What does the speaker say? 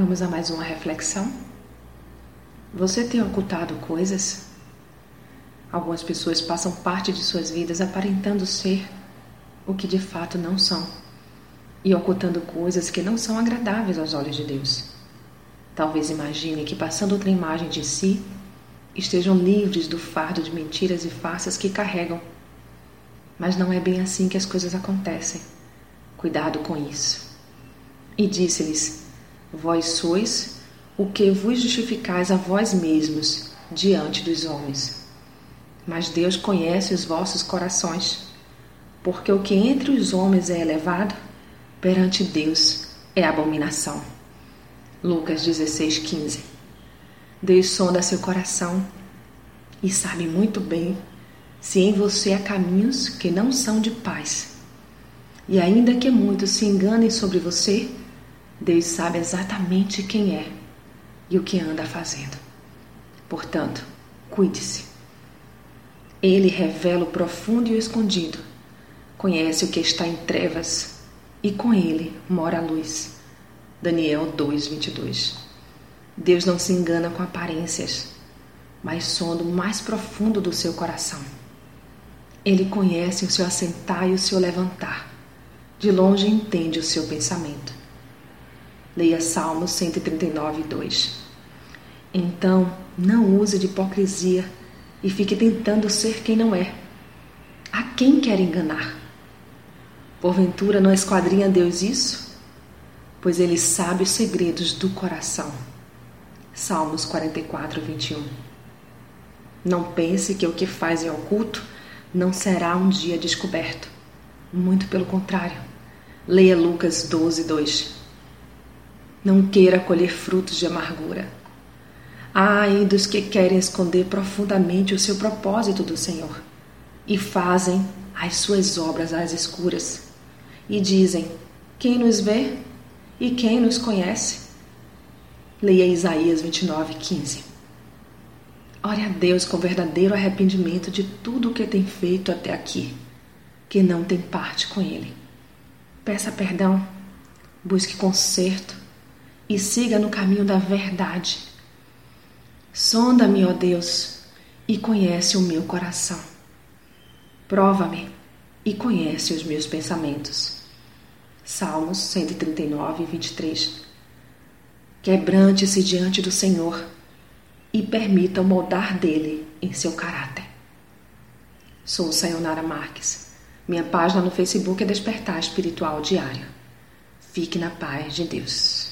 Vamos a mais uma reflexão? Você tem ocultado coisas? Algumas pessoas passam parte de suas vidas aparentando ser o que de fato não são e ocultando coisas que não são agradáveis aos olhos de Deus. Talvez imagine que, passando outra imagem de si, estejam livres do fardo de mentiras e farsas que carregam. Mas não é bem assim que as coisas acontecem. Cuidado com isso. E disse-lhes: Vós sois o que vos justificais a vós mesmos diante dos homens. Mas Deus conhece os vossos corações, porque o que entre os homens é elevado, perante Deus é abominação. Lucas 16, 15. Deus sonda seu coração e sabe muito bem se em você há caminhos que não são de paz. E ainda que muitos se enganem sobre você, Deus sabe exatamente quem é e o que anda fazendo. Portanto, cuide-se. Ele revela o profundo e o escondido, conhece o que está em trevas e com ele mora a luz. Daniel 2:22. Deus não se engana com aparências, mas sonda o mais profundo do seu coração. Ele conhece o seu assentar e o seu levantar. De longe entende o seu pensamento. Leia Salmos 139, 2. Então, não use de hipocrisia e fique tentando ser quem não é. A quem quer enganar? Porventura não esquadrinha Deus isso? Pois ele sabe os segredos do coração. Salmos 44, 21. Não pense que o que faz em oculto não será um dia descoberto. Muito pelo contrário. Leia Lucas 12, 2. Não queira colher frutos de amargura. Ai dos que querem esconder profundamente o seu propósito do Senhor e fazem as suas obras às escuras e dizem: Quem nos vê e quem nos conhece? Leia Isaías 29, 15. Ore a Deus com verdadeiro arrependimento de tudo o que tem feito até aqui, que não tem parte com Ele. Peça perdão, busque conserto e siga no caminho da verdade. Sonda-me, ó Deus, e conhece o meu coração. Prova-me e conhece os meus pensamentos. Salmos 139, 23. Quebrante-se diante do Senhor e permita moldar dele em seu caráter. Sou Sayonara Marques. Minha página no Facebook é Despertar Espiritual Diário. Fique na paz de Deus.